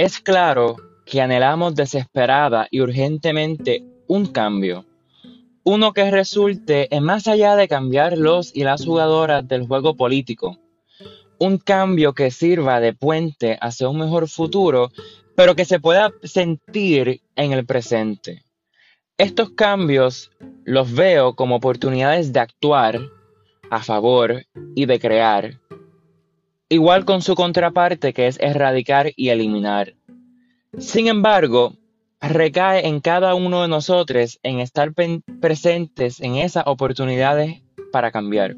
Es claro que anhelamos desesperada y urgentemente un cambio. Uno que resulte en más allá de cambiar los y las jugadoras del juego político. Un cambio que sirva de puente hacia un mejor futuro, pero que se pueda sentir en el presente. Estos cambios los veo como oportunidades de actuar a favor y de crear, igual con su contraparte que es erradicar y eliminar. Sin embargo, recae en cada uno de nosotros en estar presentes en esas oportunidades para cambiar.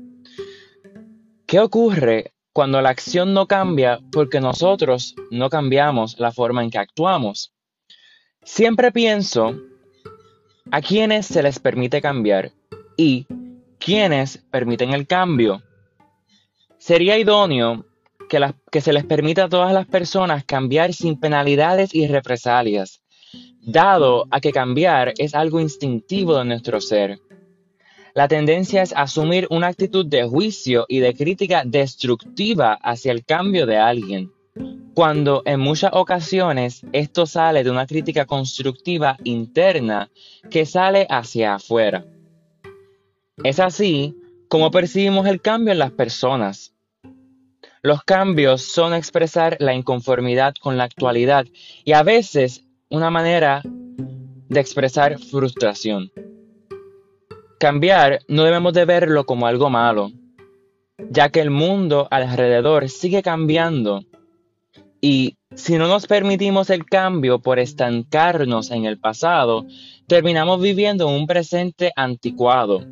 ¿Qué ocurre cuando la acción no cambia porque nosotros no cambiamos la forma en que actuamos? Siempre pienso a quienes se les permite cambiar y quienes permiten el cambio. Sería idóneo que, se les permita a todas las personas cambiar sin penalidades y represalias, dado a que cambiar es algo instintivo de nuestro ser. La tendencia es asumir una actitud de juicio y de crítica destructiva hacia el cambio de alguien cuando en muchas ocasiones esto sale de una crítica constructiva interna que sale hacia afuera. Es así como percibimos el cambio en las personas. Los cambios son expresar la inconformidad con la actualidad y a veces una manera de expresar frustración. Cambiar no debemos de verlo como algo malo, ya que el mundo alrededor sigue cambiando y si no nos permitimos el cambio por estancarnos en el pasado, terminamos viviendo en un presente anticuado,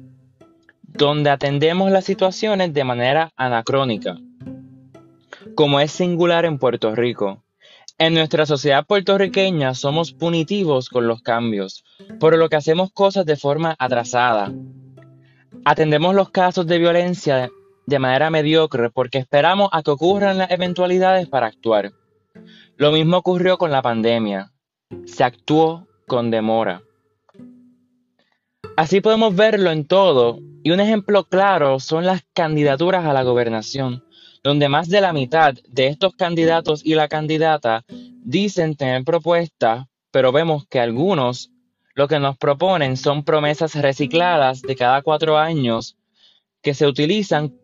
donde atendemos las situaciones de manera anacrónica, como es singular en Puerto Rico. En nuestra sociedad puertorriqueña somos punitivos con los cambios, por lo que hacemos cosas de forma atrasada. Atendemos los casos de violencia de manera mediocre porque esperamos a que ocurran las eventualidades para actuar. Lo mismo ocurrió con la pandemia. Se actuó con demora. Así podemos verlo en todo, y un ejemplo claro son las candidaturas a la gobernación, donde más de la mitad de estos candidatos y la candidata dicen tener propuestas, pero vemos que algunos lo que nos proponen son promesas recicladas de cada cuatro años que se utilizan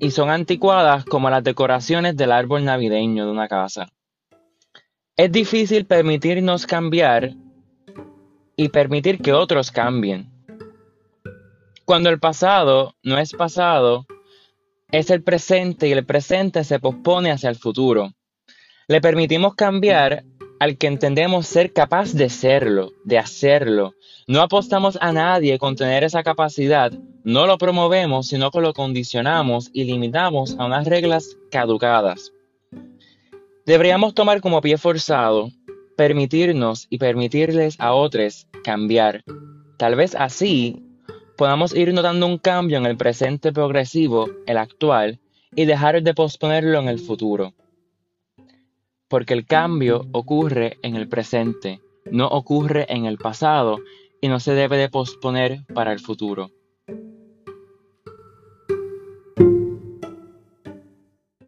y son anticuadas como las decoraciones del árbol navideño de una casa. Es difícil permitirnos cambiar y permitir que otros cambien. Cuando el pasado no es pasado, es el presente y el presente se pospone hacia el futuro. Le permitimos cambiar al que entendemos ser capaz de serlo, de hacerlo, no apostamos a nadie con tener esa capacidad, no lo promovemos, sino que lo condicionamos y limitamos a unas reglas caducadas. Deberíamos tomar como pie forzado, permitirnos y permitirles a otros cambiar. Tal vez así podamos ir notando un cambio en el presente progresivo, el actual, y dejar de posponerlo en el futuro. Porque el cambio ocurre en el presente, no ocurre en el pasado y no se debe de posponer para el futuro.